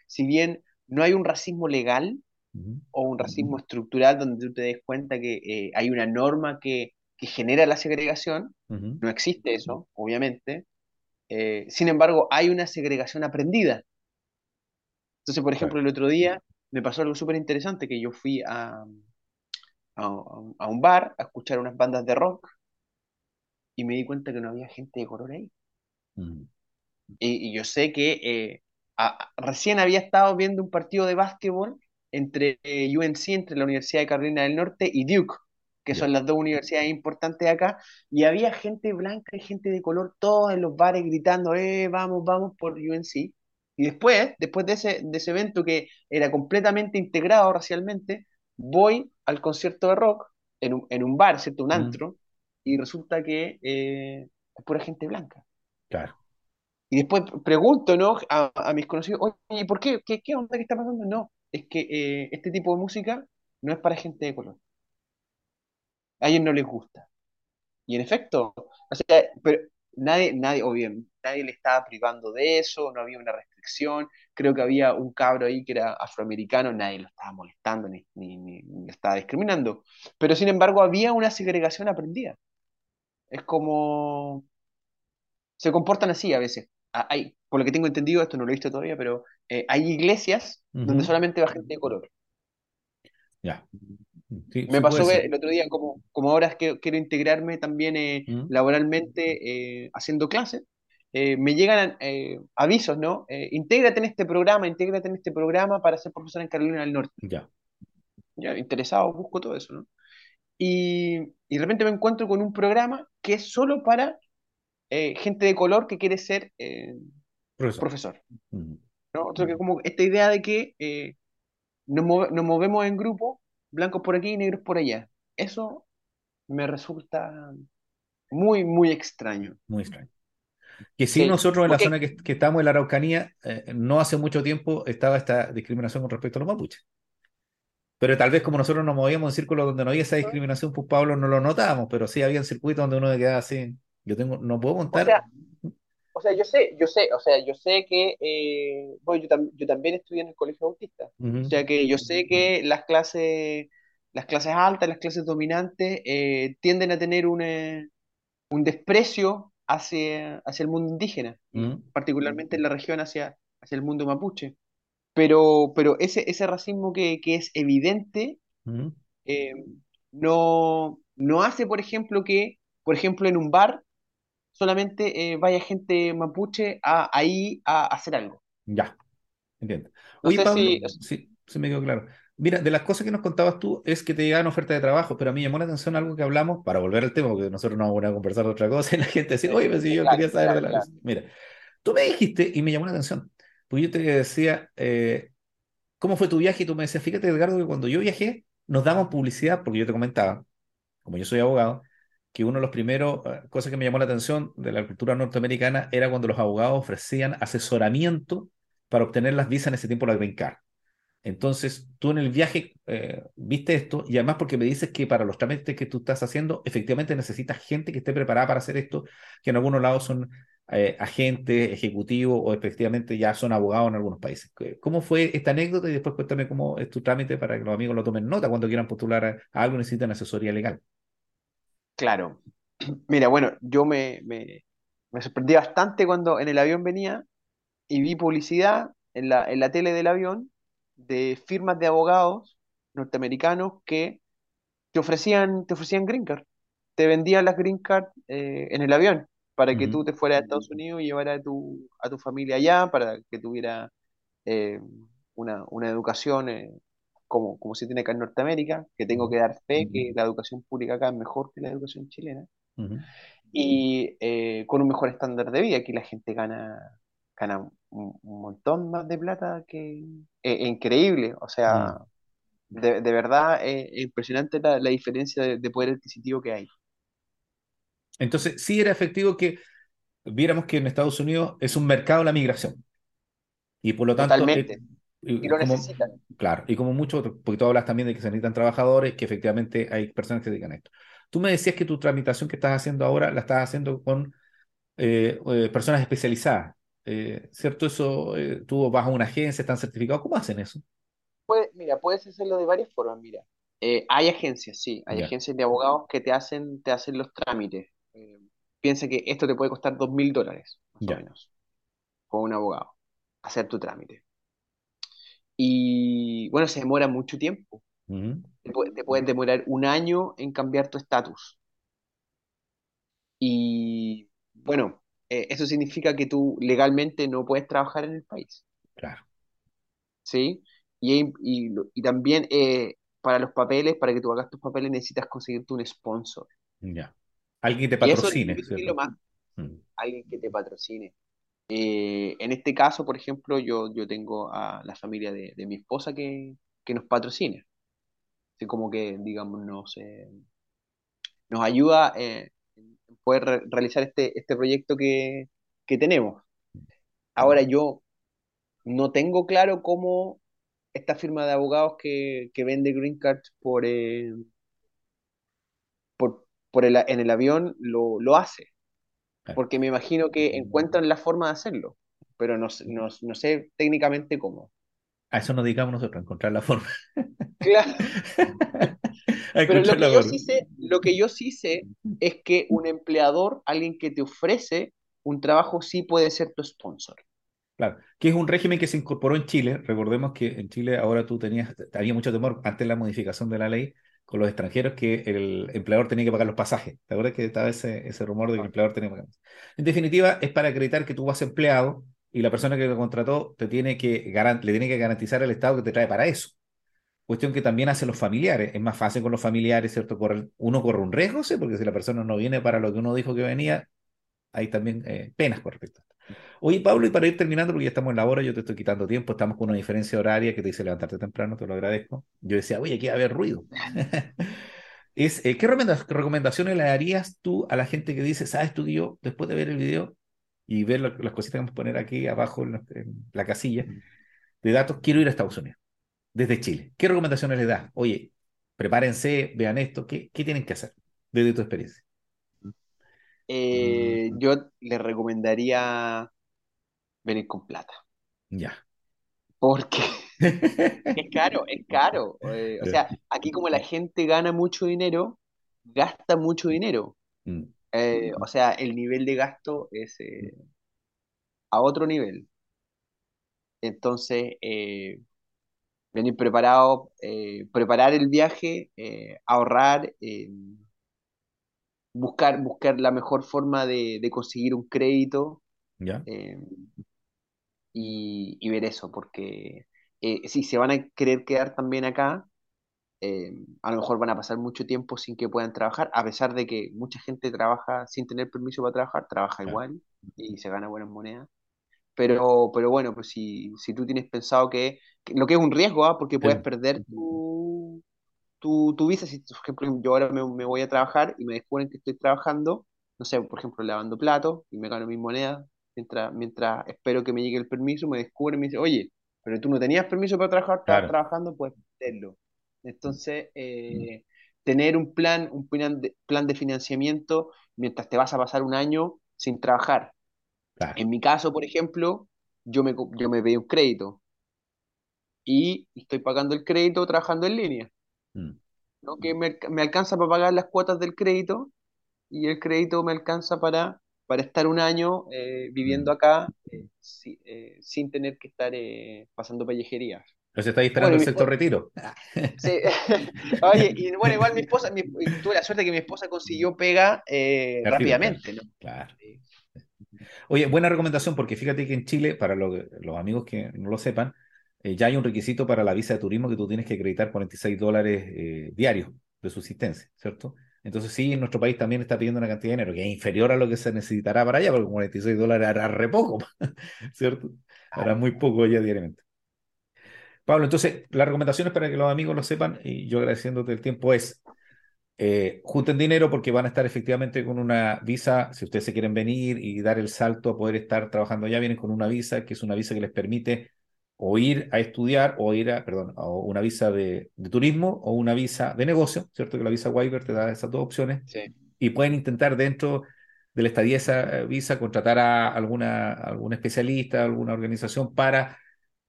si bien no hay un racismo legal ujú, o un racismo estructural donde tú te des cuenta que eh, hay una norma que, que genera la segregación, ujú, no existe eso, obviamente. Eh, sin embargo, hay una segregación aprendida. Entonces, por ejemplo, el otro día me pasó algo súper interesante, que yo fui a, a, a un bar a escuchar unas bandas de rock y me di cuenta que no había gente de color ahí. Mm, Y, y yo sé que eh, a- recién había estado viendo un partido de básquetbol entre eh, UNC, entre la Universidad de Carolina del Norte y Duke, que son las dos universidades importantes de acá, y había gente blanca y gente de color, todos en los bares gritando, eh, vamos, vamos por UNC. Y después, después de ese, de ese evento que era completamente integrado racialmente, voy al concierto de rock en un, en un bar, ¿cierto? Un Mm, antro, y resulta que eh, es pura gente blanca. claro. Y después pregunto, ¿no? A, a mis conocidos, oye, ¿por qué? ¿Qué, qué onda? ¿Qué está pasando? No, es que eh, este tipo de música no es para gente de color. A ellos no les gusta. Y en efecto, o sea, pero nadie, nadie, o bien, nadie le estaba privando de eso, no había una restricción. Creo que había un cabro ahí que era afroamericano, nadie lo estaba molestando ni, ni, ni, ni lo estaba discriminando. Pero sin embargo, había una segregación aprendida. Es como se comportan así a veces. Ah, Hay, por lo que tengo entendido, esto no lo he visto todavía, pero eh, hay iglesias donde solamente va gente de color. Ya. Sí, Me sí pasó el otro día, como, como ahora es que quiero integrarme también eh, laboralmente eh, haciendo clases, eh, me llegan avisos, ¿no? Intégrate en este programa, intégrate en este programa para ser profesor en Carolina del Norte. ya. Ya, interesado, busco todo eso, ¿no? Y, y de repente me encuentro con un programa que es solo para eh, gente de color que quiere ser eh, Profesor. profesor. ¿no? Que como esta idea de que eh, nos, move- nos movemos en grupo, blancos por aquí y negros por allá. Eso me resulta muy, muy extraño. muy extraño. Que Sí, nosotros en la zona que, que estamos en la Araucanía, eh, no hace mucho tiempo estaba esta discriminación con respecto a los mapuches. Pero tal vez como nosotros nos movíamos en círculos donde no había esa discriminación, pues Pablo no lo notábamos, pero sí había circuitos donde uno quedaba así. Yo tengo, no puedo o contar. sea, o sea, yo sé, yo sé, o sea, yo sé que, eh, bueno, yo, tam- yo también estudié en el colegio autista. O sea que yo sé que las clases, las clases altas, las clases dominantes, eh, tienden a tener un, eh, un desprecio hacia, hacia el mundo indígena, particularmente en la región hacia, hacia el mundo mapuche. Pero, pero ese, ese racismo que, que es evidente ujú. eh, no, no hace, por ejemplo, que, por ejemplo, en un bar solamente eh, vaya gente mapuche a, ahí a, hacer algo. Ya, entiendo. No sé si... Pablo, sí, se me quedó claro. Mira, de las cosas que nos contabas tú es que te llegaban ofertas de trabajo, pero a mí me llamó la atención algo que hablamos, para volver al tema, porque nosotros no vamos a conversar de otra cosa, y la gente decía, oye, pero si yo Claro, quería saber de la... claro. Mira, tú me dijiste, y me llamó la atención, porque yo te decía, eh, ¿cómo fue tu viaje? Y tú me decías, fíjate, Edgardo, que cuando yo viajé, nos daban publicidad, porque yo te comentaba, como yo soy abogado, que uno de los primeros eh, cosas que me llamó la atención de la cultura norteamericana era cuando los abogados ofrecían asesoramiento para obtener las visas en ese tiempo, la green card. Entonces, tú en el viaje eh, viste esto y además porque me dices que para los trámites que tú estás haciendo, efectivamente necesitas gente que esté preparada para hacer esto, que en algunos lados son eh, agentes, ejecutivos o efectivamente ya son abogados en algunos países. ¿Cómo fue esta anécdota? Y después cuéntame cómo es tu trámite para que los amigos lo tomen nota cuando quieran postular a, a algo necesitan asesoría legal. Claro. Mira, bueno, yo me, me, me sorprendí bastante cuando en el avión venía y vi publicidad en la, en la tele del avión de firmas de abogados norteamericanos que te ofrecían, te ofrecían green card. Te vendían las green card eh, en el avión para que tú te fueras a Estados Unidos y llevaras a tu, a tu familia allá, para que tuviera eh, una, una educación eh, como, como se tiene acá en Norteamérica, que tengo que dar fe que la educación pública acá es mejor que la educación chilena, y eh, con un mejor estándar de vida. Aquí la gente gana, gana un, un montón más de plata que... eh, increíble, o sea, de, de verdad es impresionante la, la diferencia de, de poder adquisitivo que hay. Entonces, sí era efectivo que viéramos que en Estados Unidos es un mercado la migración y por lo tanto, eh, Totalmente. y, lo necesitan. Claro, y como mucho, porque tú hablas también de que se necesitan trabajadores, que efectivamente hay personas que se dedican a esto. Tú me decías que tu tramitación que estás haciendo ahora la estás haciendo con eh, eh, personas especializadas, eh, ¿cierto? Eso, tú vas a una agencia, están certificados, ¿cómo hacen eso? mira, puedes hacerlo de varias formas, mira. hay agencias, sí, hay agencias de abogados que te hacen, te hacen los trámites. Piensa que esto te puede costar dos mil dólares, más o menos, con un abogado, hacer tu trámite. Y bueno, se demora mucho tiempo. te, pueden demorar un año en cambiar tu estatus. Y bueno, eh, eso significa que tú legalmente no puedes trabajar en el país. Claro. ¿Sí? Y, y, también eh, para los papeles, para que tú hagas tus papeles, necesitas conseguirte un sponsor. Ya. Alguien que te patrocine. Mm. Alguien que te patrocine. Eh, en este caso, por ejemplo, yo, yo tengo a la familia de, mi esposa que, nos patrocina. Así como que, digamos, nos, eh, nos ayuda eh, en poder realizar este, este proyecto que, tenemos. Ahora yo no tengo claro cómo esta firma de abogados que, vende Green Card por, por, el, en el avión lo, lo hace porque me imagino que encuentran la forma de hacerlo, pero no, no, sé técnicamente cómo. A eso nos dedicamos nosotros, a encontrar la forma. Claro. pero lo que, yo sí sé, lo que yo sí sé es que un empleador, alguien que te ofrece un trabajo, sí puede ser tu sponsor. Claro, que es un régimen que se incorporó en Chile. Recordemos que en Chile ahora tú tenías, había mucho temor antes de la modificación de la ley con los extranjeros que el empleador tenía que pagar los pasajes. ¿Te acuerdas que estaba ese, ese rumor de que el empleador tenía que pagar? En definitiva, es para acreditar que tú vas empleado y la persona que lo contrató te tiene que le tiene que garantizar al Estado que te trae para eso. Cuestión que también hacen los familiares. Es más fácil con los familiares, ¿cierto? uno corre un riesgo, ¿sí? porque si la persona no viene para lo que uno dijo que venía, hay también eh, penas con respecto. Oye, Pablo, y para ir terminando, porque ya estamos en la hora, yo te estoy quitando tiempo, estamos con una diferencia horaria que te dice levantarte temprano, te lo agradezco. Yo decía, oye, aquí va a haber ruido. es, eh, ¿Qué recomendaciones le darías tú a la gente que dice, sabes tú que yo, después de ver el video y ver las cositas que vamos a poner aquí abajo en la, casilla de datos, quiero ir a Estados Unidos, desde Chile? ¿Qué recomendaciones le das? Oye, prepárense, vean esto, ¿qué, qué tienen que hacer desde tu experiencia? Eh, yo le recomendaría venir con plata. Ya. Porque es caro, es caro. Eh, o sea, aquí como la gente gana mucho dinero, gasta mucho dinero. Mm. Eh, o sea, el nivel de gasto es a otro nivel. Entonces, venir preparado, preparar el viaje, ahorrar buscar, buscar la mejor forma de, conseguir un crédito eh, y, ver eso, porque eh, si se van a querer quedar también acá, eh, a lo mejor van a pasar mucho tiempo sin que puedan trabajar, a pesar de que mucha gente trabaja sin tener permiso para trabajar, trabaja igual y se gana buenas monedas. Pero, pero bueno, pues si, si tú tienes pensado que, lo que es un riesgo, ¿ah? porque puedes perder tu, tu, tu visa, si por ejemplo yo ahora me, me, voy a trabajar y me descubren que estoy trabajando, no sé, por ejemplo, lavando platos y me gano mi moneda, mientras, mientras espero que me llegue el permiso, me descubren y me dicen, oye, pero tú no tenías permiso para trabajar, estabas trabajando, puedes hacerlo. Entonces, eh, tener un plan, un plan de, plan de financiamiento mientras te vas a pasar un año sin trabajar. En mi caso, por ejemplo, yo me, yo me pedí un crédito y estoy pagando el crédito trabajando en línea. Mm. ¿no? Que me, alcanza para pagar las cuotas del crédito y el crédito me alcanza para, para estar un año eh, viviendo mm. acá eh, eh, sin tener que estar pasando pellejerías. Pero se está esperando el sexto retiro. Sí. Oye, y bueno, igual mi esposa, tuve la suerte que mi esposa consiguió pega rápidamente, ¿no? Claro. Oye, buena recomendación, porque fíjate que en Chile, para los amigos que no lo sepan, eh, ya hay un requisito para la visa de turismo que tú tienes que acreditar 46 dólares eh, diarios de subsistencia, ¿cierto? Entonces sí, en nuestro país también está pidiendo una cantidad de dinero que es inferior a lo que se necesitará para allá, porque 46 dólares hará re poco, ¿cierto? Hará muy poco ya diariamente. Pablo, entonces, las recomendaciones para que los amigos lo sepan, y yo agradeciéndote el tiempo, es eh, junten dinero porque van a estar efectivamente con una visa, si ustedes se quieren venir y dar el salto a poder estar trabajando allá, vienen con una visa, que es una visa que les permite o ir a estudiar o ir a, perdón, a una visa de, turismo o una visa de negocio, ¿cierto? Que la visa Waiver te da esas dos opciones. Y pueden intentar dentro de la estadía esa eh, visa contratar a alguna, algún especialista, alguna organización para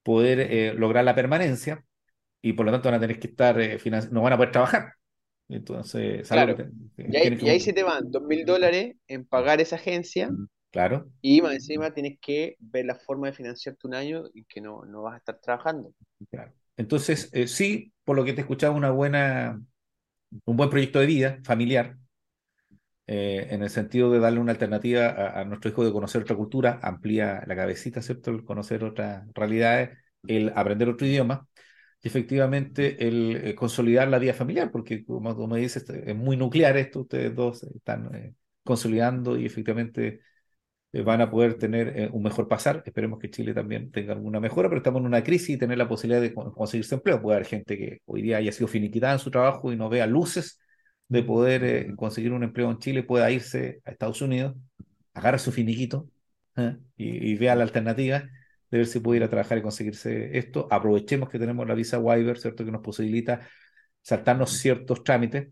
poder eh, lograr la permanencia y por lo tanto van a tener que estar, eh, no van a poder trabajar. Entonces, claro. y, ahí, se te van dos mil dólares en pagar esa agencia. Claro. Y más encima tienes que ver la forma de financiarte un año y que no, no vas a estar trabajando. Claro. Entonces, sí, por lo que te he escuchado, una buena, un buen proyecto de vida familiar, eh, en el sentido de darle una alternativa a, nuestro hijo de conocer otra cultura, amplía la cabecita, ¿cierto? El conocer otras realidades, el aprender otro idioma y efectivamente el eh, consolidar la vida familiar, porque como, como dices, es muy nuclear esto, ustedes dos están eh, consolidando y efectivamente van a poder tener un mejor pasar. Esperemos que Chile también tenga alguna mejora, pero estamos en una crisis y tener la posibilidad de conseguirse empleo. Puede haber gente que hoy día haya sido finiquitada en su trabajo y no vea luces de poder eh, conseguir un empleo en Chile pueda irse a Estados Unidos, agarra su finiquito ¿eh? y, vea la alternativa de ver si puede ir a trabajar y conseguirse esto. Aprovechemos que tenemos la visa Waiver, ¿cierto? Que nos posibilita saltarnos ciertos trámites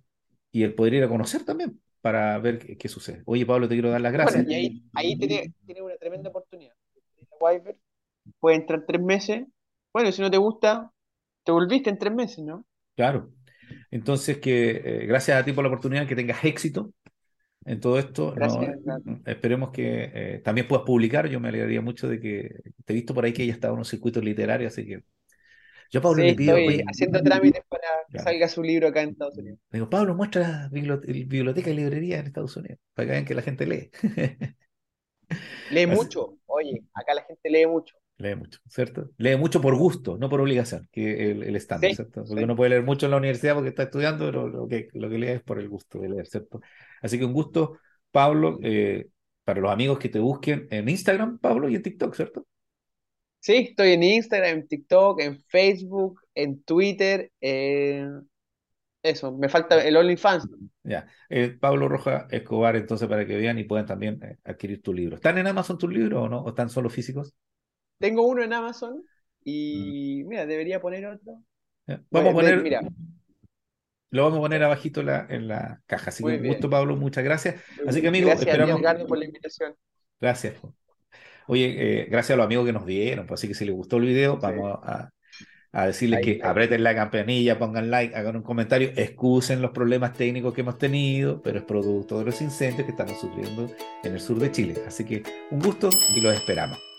y el poder ir a conocer también para ver qué, sucede. Oye, Pablo, te quiero dar las gracias. y ahí, ahí tiene, tiene, una tremenda oportunidad. Waiver puede entrar tres meses. Bueno, si no te gusta, te volviste en tres meses, ¿no? Claro. Entonces, que eh, gracias a ti por la oportunidad, que tengas éxito en todo esto. esperemos que eh, también puedas publicar. Yo me alegraría mucho de que te he visto por ahí que ella estaba en un circuito literario, así que yo Pablo le pido. Estoy haciendo trámites para salga su libro acá en Estados Unidos. digo, Pablo, muestra biblioteca y librería en Estados Unidos, para que vean que la gente lee. lee mucho. Oye, acá la gente lee mucho. Lee mucho, ¿cierto? Lee mucho por gusto, no por obligación, que el, el estándar, ¿cierto? Porque uno puede leer mucho en la universidad porque está estudiando, pero lo que, lo que lee es por el gusto de leer, ¿cierto? Así que un gusto, Pablo, eh, para los amigos que te busquen en Instagram, Pablo, y en TikTok, ¿cierto? Sí, estoy en Instagram, en TikTok, en Facebook, en Twitter, eso, me falta el OnlyFans. Ya, eh, Pablo Roja Escobar, entonces, para que vean y puedan también eh, adquirir tu libro. ¿Están en Amazon tus libros o no? ¿O están solo físicos? Tengo uno en Amazon y mm. mira, debería poner otro. Vamos a poner. Mira. Lo vamos a poner abajito la, en la caja. Así que un gusto, Pablo, muchas gracias. Así que amigos, gracias, esperamos. por la invitación. Gracias. Oye, eh, gracias a los amigos que nos dieron. Pues, así que si les gustó el video, vamos a, a decirles que aprieten la campanilla, pongan like, hagan un comentario, excusen los problemas técnicos que hemos tenido, pero es producto de los incendios que estamos sufriendo en el sur de Chile. Así que un gusto y los esperamos.